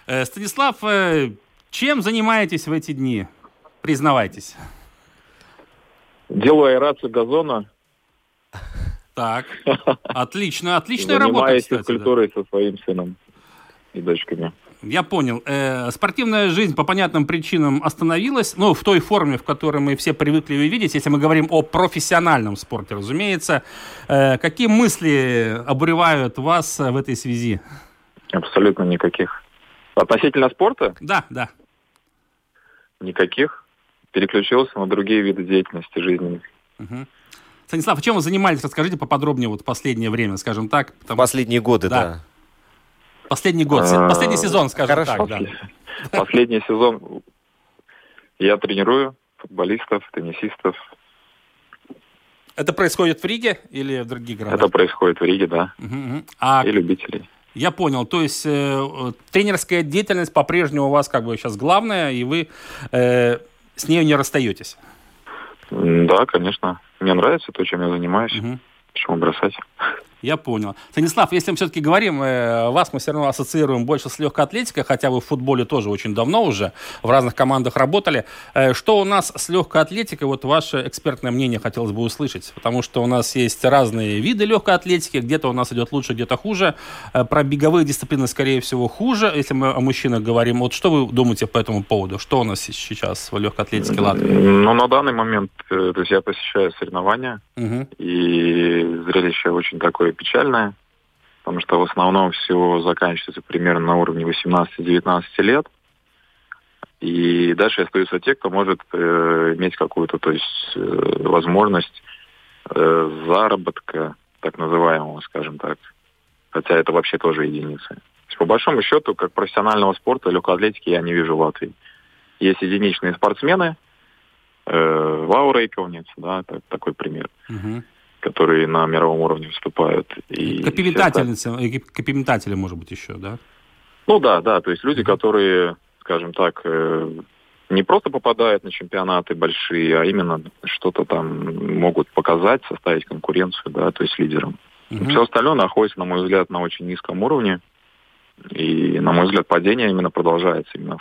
Э, Станислав, э, чем занимаетесь в эти дни? Признавайтесь. Делаю аэрацию газона. Так, отлично, отличная работа, Занимаюсь кстати. да. физкультурой со своим сыном и дочками. Я понял. Э, спортивная жизнь по понятным причинам остановилась, ну, в той форме, в которой мы все привыкли ее видеть, если мы говорим о профессиональном спорте, разумеется. Э, какие мысли обуревают вас э, в этой связи? Абсолютно никаких. Относительно спорта? Да, да. Никаких. Переключился на другие виды деятельности жизненной. Мгм. Станислав, а чем вы занимались? Расскажите поподробнее вот в последнее время, скажем так. потому- Последние годы, Да. да. Последний год, А, последний сезон, скажем хорошо. так, да. Последний сезон я тренирую футболистов, теннисистов. Это происходит в Риге или в других городах? Это происходит в Риге, да. Мгм. А И любителей. Я понял. То есть э, тренерская деятельность по-прежнему у вас как бы сейчас главная, и вы э, с нею не расстаетесь. Да, конечно. Мне нравится то, чем я занимаюсь. Мгм. Почему бросать? Я понял. Станислав, если мы все-таки говорим, э, вас мы все равно ассоциируем больше с легкой атлетикой, хотя вы в футболе тоже очень давно уже в разных командах работали. Э, что у нас с легкой атлетикой? Вот ваше экспертное мнение хотелось бы услышать, потому что у нас есть разные виды легкой атлетики, где-то у нас идет лучше, где-то хуже. Э, про беговые дисциплины, скорее всего, хуже, если мы о мужчинах говорим. Вот что вы думаете по этому поводу? Что у нас сейчас в легкой атлетике Латвии? Ну, на данный момент, э, то есть я посещаю соревнования, Мгм. и зрелище очень такое печальное, потому что в основном все заканчивается примерно на уровне 18-19 лет. И дальше остаются те, кто может э, иметь какую-то, то есть э, возможность э, заработка, так называемого, скажем так. Хотя это вообще тоже единицы. То есть, по большому счету, как профессионального спорта, легкой атлетики я не вижу в Латвии. Есть единичные спортсмены, э, Лаура Рейковниц, да, это такой пример, Мгм. Которые на мировом уровне выступают. И Капитательница, э, капитатели, может быть, еще, да? Ну да, да, то есть люди, которые, скажем так, э, не просто попадают на чемпионаты большие, а именно что-то там могут показать, составить конкуренцию, да, то есть лидерам. Мгм. Все остальное находится, на мой взгляд, на очень низком уровне. И, на мой взгляд, падение именно продолжается именно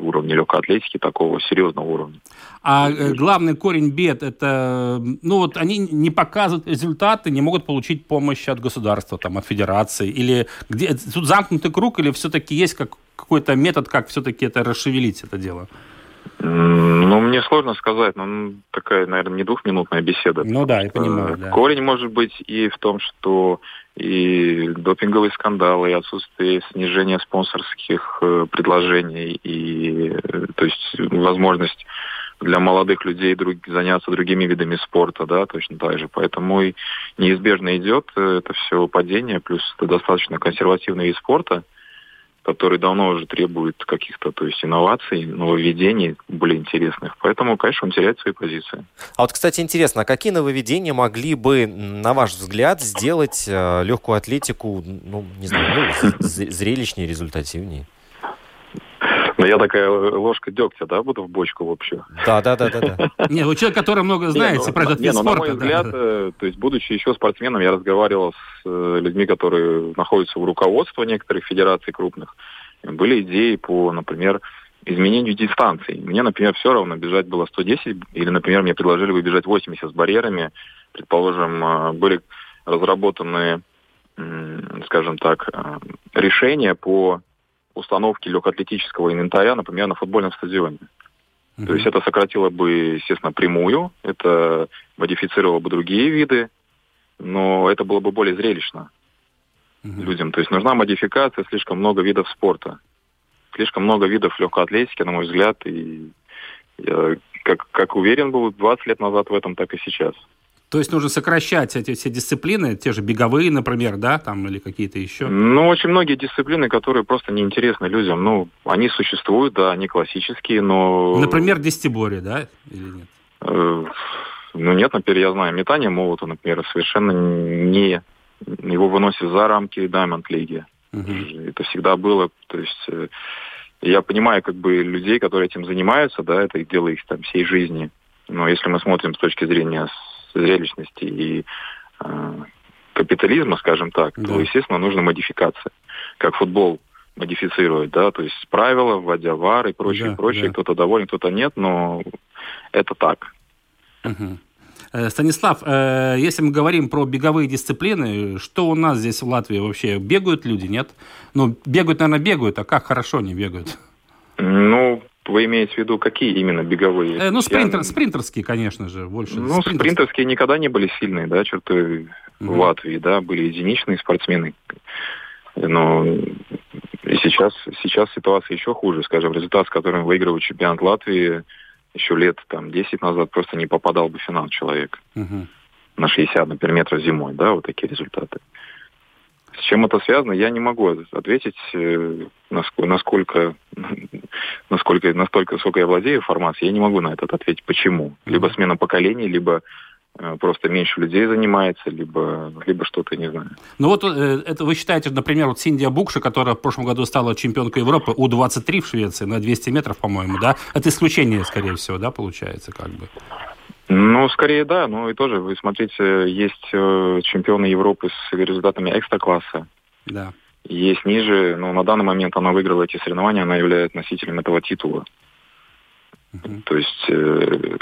уровне легкой атлетики, такого серьезного уровня. А э, главный корень бед это, ну вот они не показывают результаты, не могут получить помощь от государства, там, от федерации, или где тут замкнутый круг, или все-таки есть как, какой-то метод, как все-таки это расшевелить это дело? М, Ну, мне сложно сказать, но ну, такая, наверное, не двухминутная беседа. Ну да, я Э, понимаю, да. Корень может быть и в том, что и допинговые скандалы, и отсутствие снижения спонсорских э, предложений, и э, то есть возможность для молодых людей друг- заняться другими видами спорта, да, точно так же. Поэтому и неизбежно идет это все падение, плюс это достаточно консервативный вид спорта, который давно уже требует каких-то, то есть инноваций, нововведений, более интересных. Поэтому, конечно, он теряет свои позиции. А вот, кстати, интересно, а какие нововведения могли бы, на ваш взгляд, сделать э, легкую атлетику, ну, не знаю, ну, зрелищнее, результативнее? Но я такая ложка дегтя, да, буду в бочку вообще. Да, да, да, да, да. Не, вы человек, который много знаете Не, ну, про этот вид ну, на спорта. мой да. взгляд, э, то есть, будучи еще спортсменом, я разговаривал с э, людьми, которые находятся в руководстве некоторых федераций крупных. Были идеи по, например, изменению дистанций. Мне, например, все равно бежать было 110, или, например, мне предложили бы бежать 80 с барьерами. Предположим, э, были разработаны, скажем так, э, решения по установке легкоатлетического инвентаря, например, на футбольном стадионе. То есть это сократило бы, естественно, прямую, это модифицировало бы другие виды, но это было бы более зрелищно людям. То есть нужна модификация, слишком много видов спорта, слишком много видов легкой атлетики, на мой взгляд, и я как, как уверен был 20 лет назад в этом, так и сейчас. То есть нужно сокращать эти все дисциплины, те же беговые, например, да, там, или какие-то еще. Ну, очень многие дисциплины, которые просто неинтересны людям, ну, они существуют, да, они классические, но... Например, десятиборье, да, или нет? Э, Ну нет, например, я знаю, метание молота, например, совершенно не... Его выносят за рамки Diamond лиги. Это всегда было, то есть... э, Я понимаю, как бы, людей, которые этим занимаются, да, это дело их там всей жизни. Но если мы смотрим с точки зрения зрелищности и э, капитализма, скажем так, то, естественно, нужна модификация. Как футбол модифицировать, да, то есть правила, вводя вар и прочее, Да, прочее. да. Кто-то доволен, кто-то нет, но это так. Э, Станислав, э, если мы говорим про беговые дисциплины, что у нас здесь в Латвии вообще? Бегают люди, нет? Ну, бегают, наверное, бегают, а как хорошо они бегают? Ну, вы имеете в виду, какие именно беговые? Э, ну, Я- спринтер, спринтерские, конечно же, больше. Ну, спринтерские. спринтерские никогда не были сильные, да, черты в Латвии, да, были единичные спортсмены. Но и сейчас, сейчас ситуация еще хуже. Скажем, результат, с которым выигрывает чемпионат Латвии еще лет там 10 назад просто не попадал бы в финал человек Мгм. на 60, например, метров зимой, да, вот такие результаты. С чем это связано, я не могу ответить, э, насколько, насколько, насколько, настолько, сколько я владею информацией, я не могу на этот ответить, почему. Либо смена поколений, либо э, просто меньше людей занимается, либо, либо что-то, не знаю. Ну вот э, это вы считаете, например, вот Синдия Букша, которая в прошлом году стала чемпионкой Европы У-23 в Швеции на 200 метров, по-моему, да? Это исключение, скорее всего, да, получается, как бы? Ну, скорее да, но и тоже, вы смотрите, есть э, чемпионы Европы с результатами экстра-класса, Да. есть ниже, но на данный момент она выиграла эти соревнования, она является носителем этого титула. То есть э,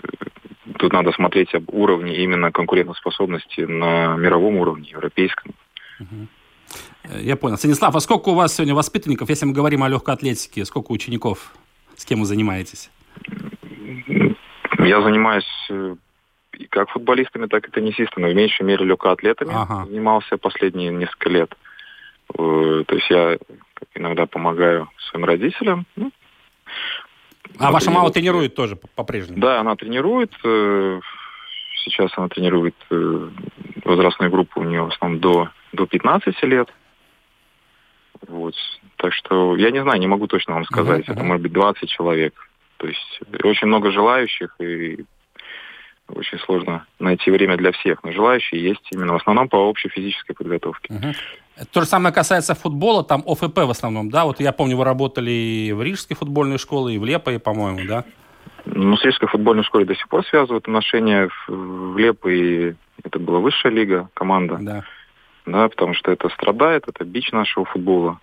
тут надо смотреть об уровне именно конкурентоспособности на мировом уровне, европейском. Э, Я понял. Станислав, а сколько у вас сегодня воспитанников, если мы говорим о легкой атлетике, сколько учеников, с кем вы занимаетесь? Я занимаюсь э, и как футболистами, так и теннисистами, в меньшей мере легкоатлетами. Занимался последние несколько лет. Э, То есть я иногда помогаю своим родителям. Ну, А ваша мама тренирует тоже по-прежнему? Да, она тренирует. э, Сейчас она тренирует возрастную группу у нее в основном до, до 15 лет. Вот. Так что я не знаю, не могу точно вам сказать. Мгм, Это может быть 20 человек. То есть очень много желающих и очень сложно найти время для всех. Но желающие есть именно в основном по общей физической подготовке. Мгм. То же самое касается футбола, там ОФП в основном, да? Вот я помню, вы работали и в Рижской футбольной школе, и в Лепое, по-моему, да? Ну, с Рижской футбольной школой до сих пор связывают отношения в, в Леп, и это была высшая лига, команда. Да. Да, потому что это страдает, это бич нашего футбола.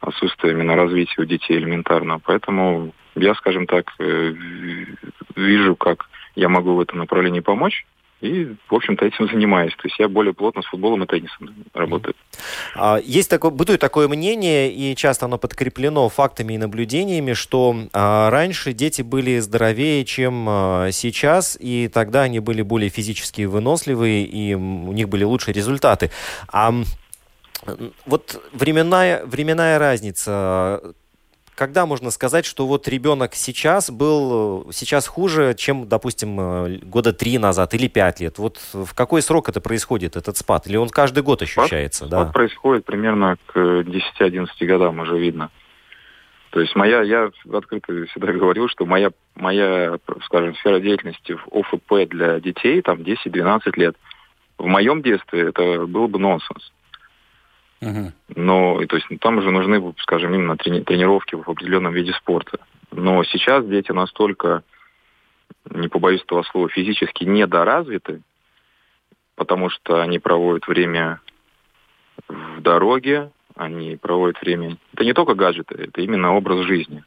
Отсутствие именно развития у детей элементарно. Поэтому я, скажем так, э, вижу, как я могу в этом направлении помочь. И, в общем-то, этим занимаюсь. То есть я более плотно с футболом и теннисом работаю. А, Есть такое, бытует такое мнение, и часто оно подкреплено фактами и наблюдениями, что а, раньше дети были здоровее, чем а, сейчас, и тогда они были более физически выносливые, и у них были лучшие результаты. А вот временная, временная разница, когда можно сказать, что вот ребенок сейчас был э, сейчас хуже, чем, допустим, э, года три назад или пять лет? Вот в какой срок это происходит, этот спад? Или он каждый год ощущается? Спад да? происходит примерно к 10-11 годам уже видно. То есть моя, я открыто всегда говорил, что моя, моя, скажем, сфера деятельности в ОФП для детей там 10-12 лет. В моем детстве это был бы нонсенс. Но, то есть, ну, там уже нужны, скажем, именно трени- тренировки в определенном виде спорта. Но сейчас дети настолько, не побоюсь этого слова, физически недоразвиты, потому что они проводят время в дороге, они проводят время... Это не только гаджеты, это именно образ жизни.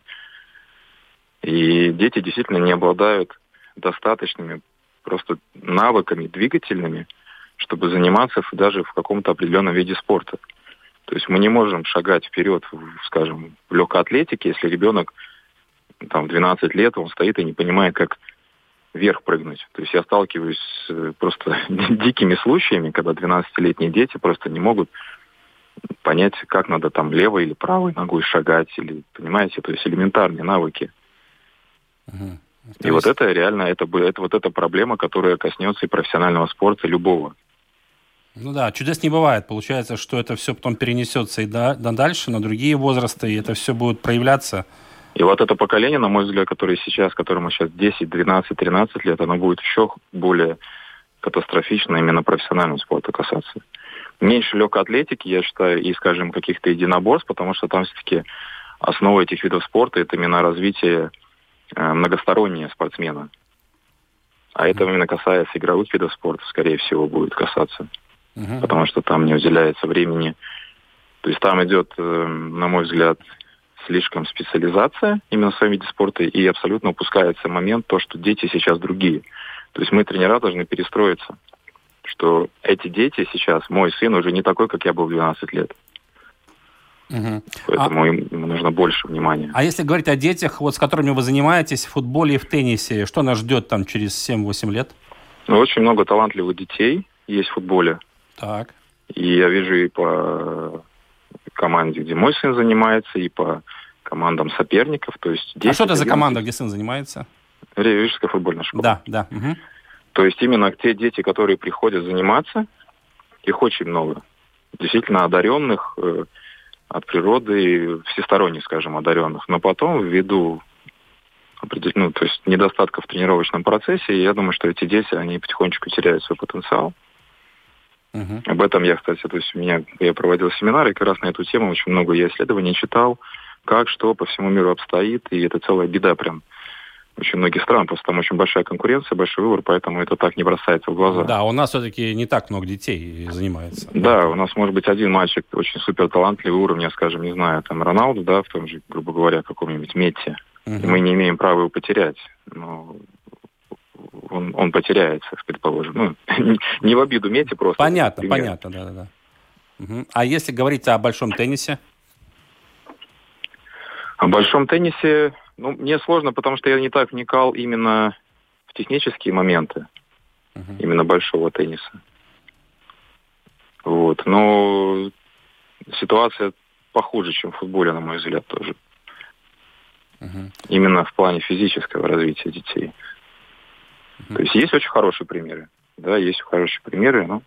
И дети действительно не обладают достаточными просто навыками двигательными, чтобы заниматься даже в каком-то определенном виде спорта. То есть мы не можем шагать вперед, скажем, в легкой атлетике, если ребенок там, в 12 лет, он стоит и не понимает, как вверх прыгнуть. То есть я сталкиваюсь с э, просто дикими случаями, когда 12-летние дети просто не могут понять, как надо там левой или правой ногой шагать, или, понимаете, то есть элементарные навыки. Мгм. И вот это реально, это, это вот эта проблема, которая коснется и профессионального спорта любого. Ну да, чудес не бывает. Получается, что это все потом перенесется и да, на дальше, на другие возрасты, и это все будет проявляться. И вот это поколение, на мой взгляд, которое сейчас, которому сейчас 10, 12, 13 лет, оно будет еще более катастрофично именно профессионального спорта касаться. Меньше легкой атлетики, я считаю, и, скажем, каких-то единоборств, потому что там все-таки основа этих видов спорта это именно развитие э, многостороннее спортсмена. А это именно касается игровых видов спорта, скорее всего, будет касаться. Мгм. Потому что там не уделяется времени. То есть там идет, э, на мой взгляд, слишком специализация именно в своем виде спорта, и абсолютно упускается момент то, что дети сейчас другие. То есть мы, тренера, должны перестроиться, что эти дети сейчас, мой сын уже не такой, как я был в 12 лет. Мгм. Поэтому им, ему нужно больше внимания. А если говорить о детях, вот с которыми вы занимаетесь в футболе и в теннисе, что нас ждет там через 7-8 лет? Ну, очень много талантливых детей есть в футболе. Так. И я вижу и по команде, где мой сын занимается, и по командам соперников. То есть а 10, что это за 11. команда, где сын занимается? Рижская футбольная школа. Да, да. мгм. То есть именно те дети, которые приходят заниматься, их очень много. Действительно одаренных э, от природы, всесторонне, скажем, одаренных. Но потом, ввиду ну, то есть недостатков в тренировочном процессе, я думаю, что эти дети, они потихонечку теряют свой потенциал. Мгм. Об этом я, кстати, то есть у меня я проводил семинары, и как раз на эту тему очень много я исследований читал, как, что по всему миру обстоит, и это целая беда прям очень многих стран, просто там очень большая конкуренция, большой выбор, поэтому это так не бросается в глаза. Да, у нас все-таки не так много детей занимается. Да, у нас может быть один мальчик очень супер талантливый уровня, скажем, не знаю, там Роналду, да, в том же, грубо говоря, каком-нибудь Метте. Мгм. И мы не имеем права его потерять. Но он, он потеряется, предположим. Ну, не- в обиду Метте просто. Понятно, Пример. понятно, да, да, да. Мгм. А если говорить о большом теннисе? О большом теннисе, ну, мне сложно, потому что я не так вникал именно в технические моменты Мгм. именно большого тенниса. Вот, но ситуация похуже, чем в футболе, на мой взгляд, тоже. Угу. Именно в плане физического развития детей. То есть есть очень хорошие примеры. Да, есть хорошие примеры, но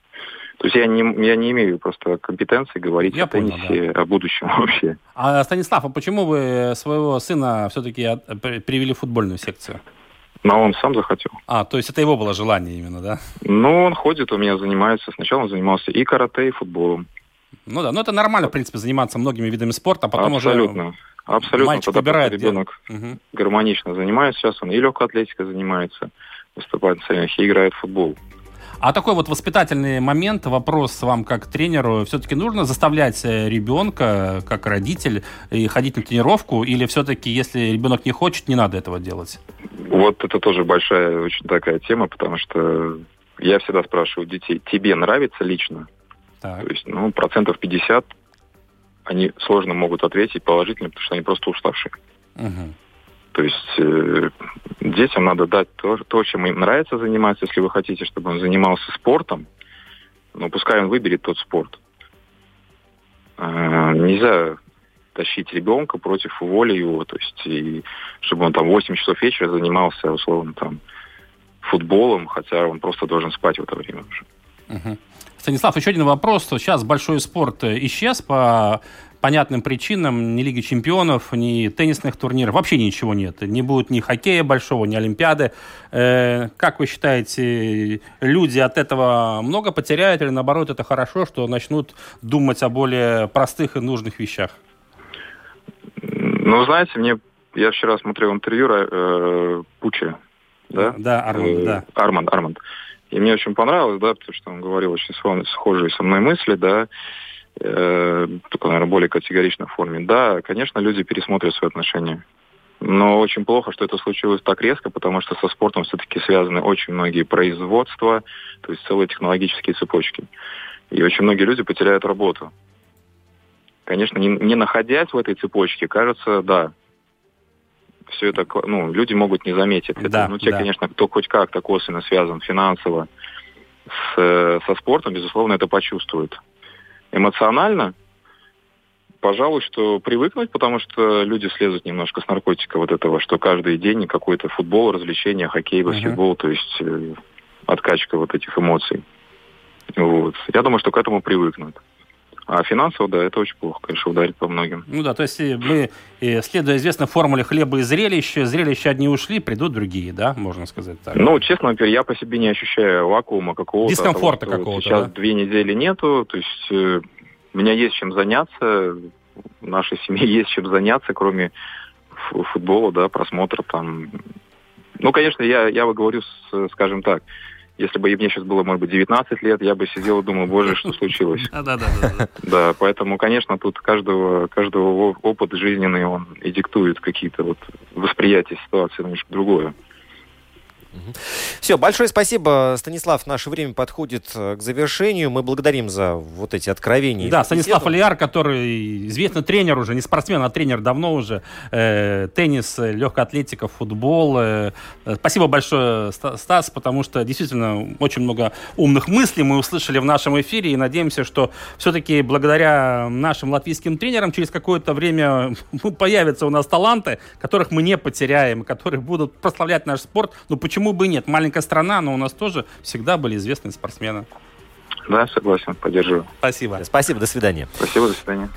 то есть я не, я не имею просто компетенции говорить я о понял, теннисе, да. о будущем вообще. А, Станислав, а почему вы своего сына все-таки привели в футбольную секцию? Но он сам захотел. А, то есть это его было желание именно, да? Ну, он ходит, у меня занимается. Сначала он занимался и карате, и футболом. Ну да, ну это нормально, в принципе, заниматься многими видами спорта, а потом Абсолютно. уже Абсолютно. Мальчик Тогда выбирает ребенок угу. гармонично занимается. Сейчас он и легкой атлетикой занимается, выступает на соревнованиях и играет в футбол. А такой вот воспитательный момент, вопрос вам как тренеру, все-таки нужно заставлять э, ребенка, как родитель, и ходить на тренировку, или все-таки, если ребенок не хочет, не надо этого делать? Вот это тоже большая очень такая тема, потому что я всегда спрашиваю детей, тебе нравится лично? Так. То есть, ну, процентов 50 они сложно могут ответить положительно, потому что они просто уставшие. Угу. То есть э, детям надо дать то, то, чем им нравится заниматься. Если вы хотите, чтобы он занимался спортом, ну, пускай он выберет тот спорт. Э, нельзя тащить ребенка против воли его, то есть, и, чтобы он там 8 часов вечера занимался, условно, там, футболом, хотя он просто должен спать в это время уже. Угу. Станислав, еще один вопрос. Сейчас большой спорт исчез по понятным причинам ни Лиги Чемпионов, ни теннисных турниров, вообще ничего нет. Не будет ни хоккея большого, ни Олимпиады. Э, как вы считаете, люди от этого много потеряют или наоборот это хорошо, что начнут думать о более простых и нужных вещах? Ну, знаете, мне я вчера смотрел интервью э, Пуча, да? Да, Арманд, э, да. Арманд, Арманд. И мне очень понравилось, да, потому что он говорил очень схожие со мной мысли, да э, только, наверное, более категоричной форме. Да, конечно, люди пересмотрят свои отношения. Но очень плохо, что это случилось так резко, потому что со спортом все-таки связаны очень многие производства, то есть целые технологические цепочки. И очень многие люди потеряют работу. Конечно, не, не находясь в этой цепочке, кажется, да, все это, ну, люди могут не заметить это. Да, ну, те, да. конечно, кто хоть как-то косвенно связан финансово с, со спортом, безусловно, это почувствует эмоционально, пожалуй, что привыкнуть, потому что люди слезут немножко с наркотика вот этого, что каждый день какой-то футбол, развлечения, хоккей, баскетбол, uh-huh. то есть э, откачка вот этих эмоций. Вот. Я думаю, что к этому привыкнут. А финансово, да, это очень плохо, конечно, ударит по многим. Ну да, то есть мы, следуя известной формуле хлеба и зрелища, зрелища одни ушли, придут другие, да, можно сказать так? Ну, честно я по себе не ощущаю вакуума какого-то. Дискомфорта того, какого-то, Сейчас да? две недели нету, то есть э, у меня есть чем заняться, в нашей семье есть чем заняться, кроме футбола, да, просмотра там. Ну, конечно, я, я говорю, с, скажем так, если бы мне сейчас было, может быть, 19 лет, я бы сидел и думал, боже, что случилось. Да, да, да. Да, поэтому, конечно, тут каждого, каждого опыт жизненный, он и диктует какие-то вот восприятия ситуации немножко другое. Все, большое спасибо, Станислав. Наше время подходит э, к завершению. Мы благодарим за вот эти откровения. Да, Станислав Алияр, который известный тренер уже, не спортсмен, а тренер давно уже. Э, теннис, легкая атлетика, футбол. Э, спасибо большое, Стас, потому что действительно очень много умных мыслей мы услышали в нашем эфире и надеемся, что все-таки благодаря нашим латвийским тренерам через какое-то время ну, появятся у нас таланты, которых мы не потеряем, которые будут прославлять наш спорт. Ну почему почему бы и нет? Маленькая страна, но у нас тоже всегда были известные спортсмены. Да, согласен, поддерживаю. Спасибо. Спасибо, до свидания. Спасибо, до свидания.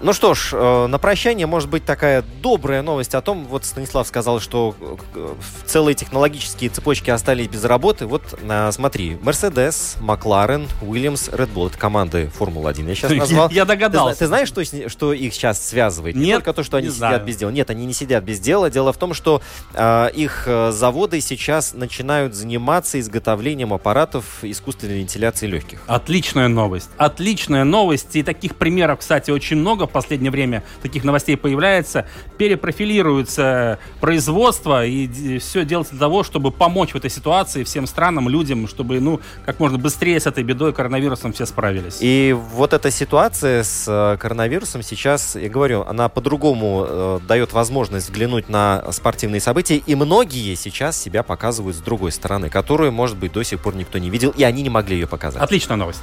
Ну что ж, э, на прощание может быть такая добрая новость о том, вот Станислав сказал, что э, целые технологические цепочки остались без работы. Вот э, смотри, Mercedes, McLaren, Williams, Red Bull. Это команды Формулы-1 я сейчас назвал. Я догадался. Ты, ты знаешь, что, что их сейчас связывает? Нет, не только то, что они сидят знаю. без дела. Нет, они не сидят без дела. Дело в том, что э, их заводы сейчас начинают заниматься изготовлением аппаратов искусственной вентиляции легких. Отличная новость. Отличная новость. И таких примеров, кстати, очень много много в последнее время таких новостей появляется, перепрофилируется производство, и все делается для того, чтобы помочь в этой ситуации всем странам, людям, чтобы, ну, как можно быстрее с этой бедой коронавирусом все справились. И вот эта ситуация с э, коронавирусом сейчас, я говорю, она по-другому э, дает возможность взглянуть на спортивные события, и многие сейчас себя показывают с другой стороны, которую, может быть, до сих пор никто не видел, и они не могли ее показать. Отличная новость.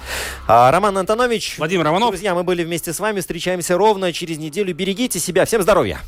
А, Роман Антонович. Владимир Романов. Друзья, мы были вместе с вами, встречаемся ровно через неделю. Берегите себя. Всем здоровья!